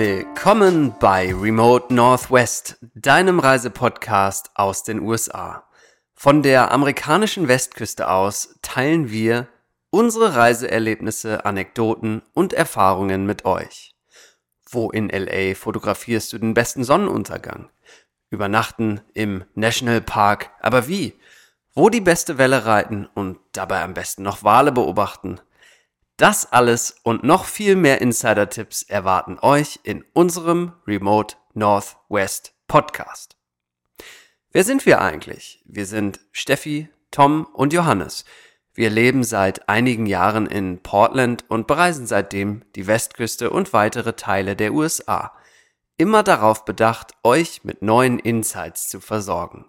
Willkommen bei Remote Northwest, deinem Reisepodcast aus den USA. Von der amerikanischen Westküste aus teilen wir unsere Reiseerlebnisse, Anekdoten und Erfahrungen mit euch. Wo in LA fotografierst du den besten Sonnenuntergang? Übernachten im National Park, aber wie? Wo die beste Welle reiten und dabei am besten noch Wale beobachten? Das alles und noch viel mehr Insider-Tipps erwarten euch in unserem Remote Northwest Podcast. Wer sind wir eigentlich? Wir sind Steffi, Tom und Johannes. Wir leben seit einigen Jahren in Portland und bereisen seitdem die Westküste und weitere Teile der USA. Immer darauf bedacht, euch mit neuen Insights zu versorgen.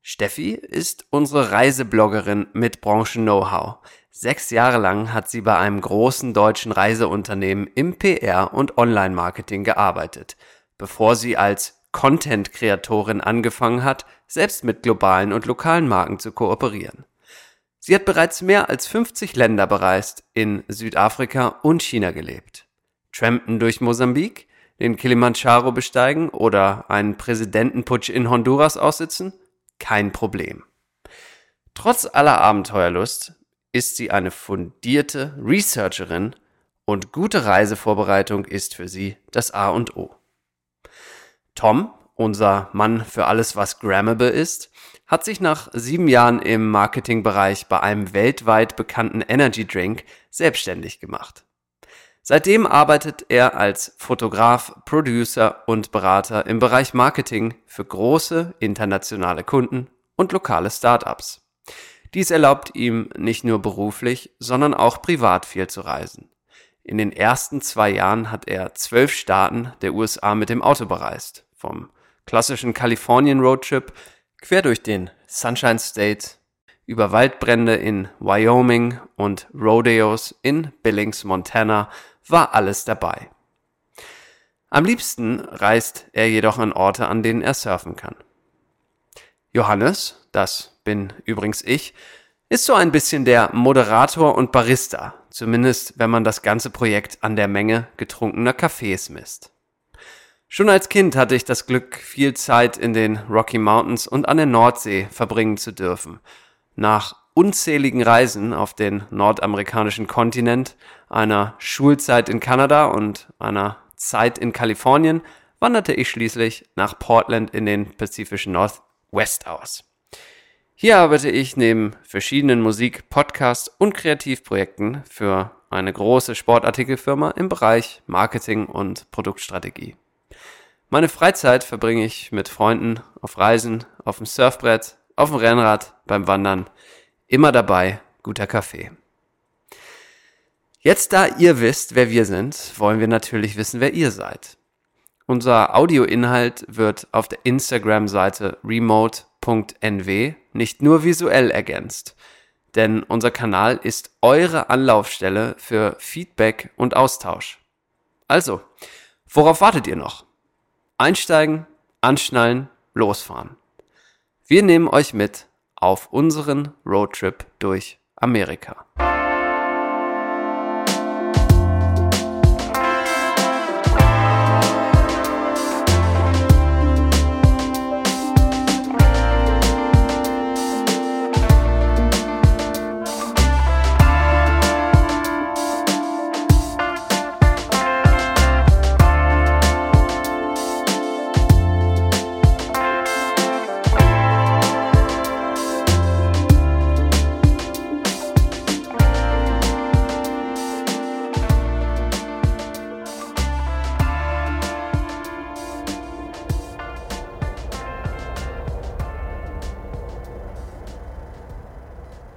Steffi ist unsere Reisebloggerin mit Branchen-Know-how. Sechs Jahre lang hat sie bei einem großen deutschen Reiseunternehmen im PR und Online-Marketing gearbeitet, bevor sie als Content-Kreatorin angefangen hat, selbst mit globalen und lokalen Marken zu kooperieren. Sie hat bereits mehr als 50 Länder bereist, in Südafrika und China gelebt. Trampen durch Mosambik, den Kilimanjaro besteigen oder einen Präsidentenputsch in Honduras aussitzen? Kein Problem. Trotz aller Abenteuerlust ist sie eine fundierte Researcherin und gute Reisevorbereitung ist für sie das A und O. Tom, unser Mann für alles, was Grammable ist, hat sich nach sieben Jahren im Marketingbereich bei einem weltweit bekannten Energy Drink selbstständig gemacht. Seitdem arbeitet er als Fotograf, Producer und Berater im Bereich Marketing für große internationale Kunden und lokale Startups. Dies erlaubt ihm nicht nur beruflich, sondern auch privat viel zu reisen. In den ersten zwei Jahren hat er zwölf Staaten der USA mit dem Auto bereist. Vom klassischen Kalifornien Roadtrip quer durch den Sunshine State über Waldbrände in Wyoming und Rodeos in Billings, Montana war alles dabei. Am liebsten reist er jedoch an Orte, an denen er surfen kann. Johannes, das bin übrigens ich, ist so ein bisschen der Moderator und Barista, zumindest wenn man das ganze Projekt an der Menge getrunkener Kaffees misst. Schon als Kind hatte ich das Glück, viel Zeit in den Rocky Mountains und an der Nordsee verbringen zu dürfen. Nach unzähligen Reisen auf den nordamerikanischen Kontinent, einer Schulzeit in Kanada und einer Zeit in Kalifornien wanderte ich schließlich nach Portland in den pazifischen Northwest aus. Hier arbeite ich neben verschiedenen Musik-, Podcast- und Kreativprojekten für eine große Sportartikelfirma im Bereich Marketing und Produktstrategie. Meine Freizeit verbringe ich mit Freunden auf Reisen, auf dem Surfbrett, auf dem Rennrad, beim Wandern. Immer dabei guter Kaffee. Jetzt da ihr wisst, wer wir sind, wollen wir natürlich wissen, wer ihr seid. Unser Audioinhalt wird auf der Instagram-Seite remote.nw nicht nur visuell ergänzt, denn unser Kanal ist eure Anlaufstelle für Feedback und Austausch. Also, worauf wartet ihr noch? Einsteigen, anschnallen, losfahren. Wir nehmen euch mit auf unseren Roadtrip durch Amerika.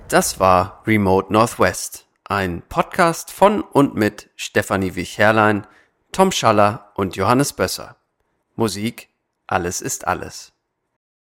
Das war Remote Northwest, ein Podcast von und mit Stefanie Wich-Herrlein, Tom Schaller und Johannes Bösser. Musik Alles ist alles.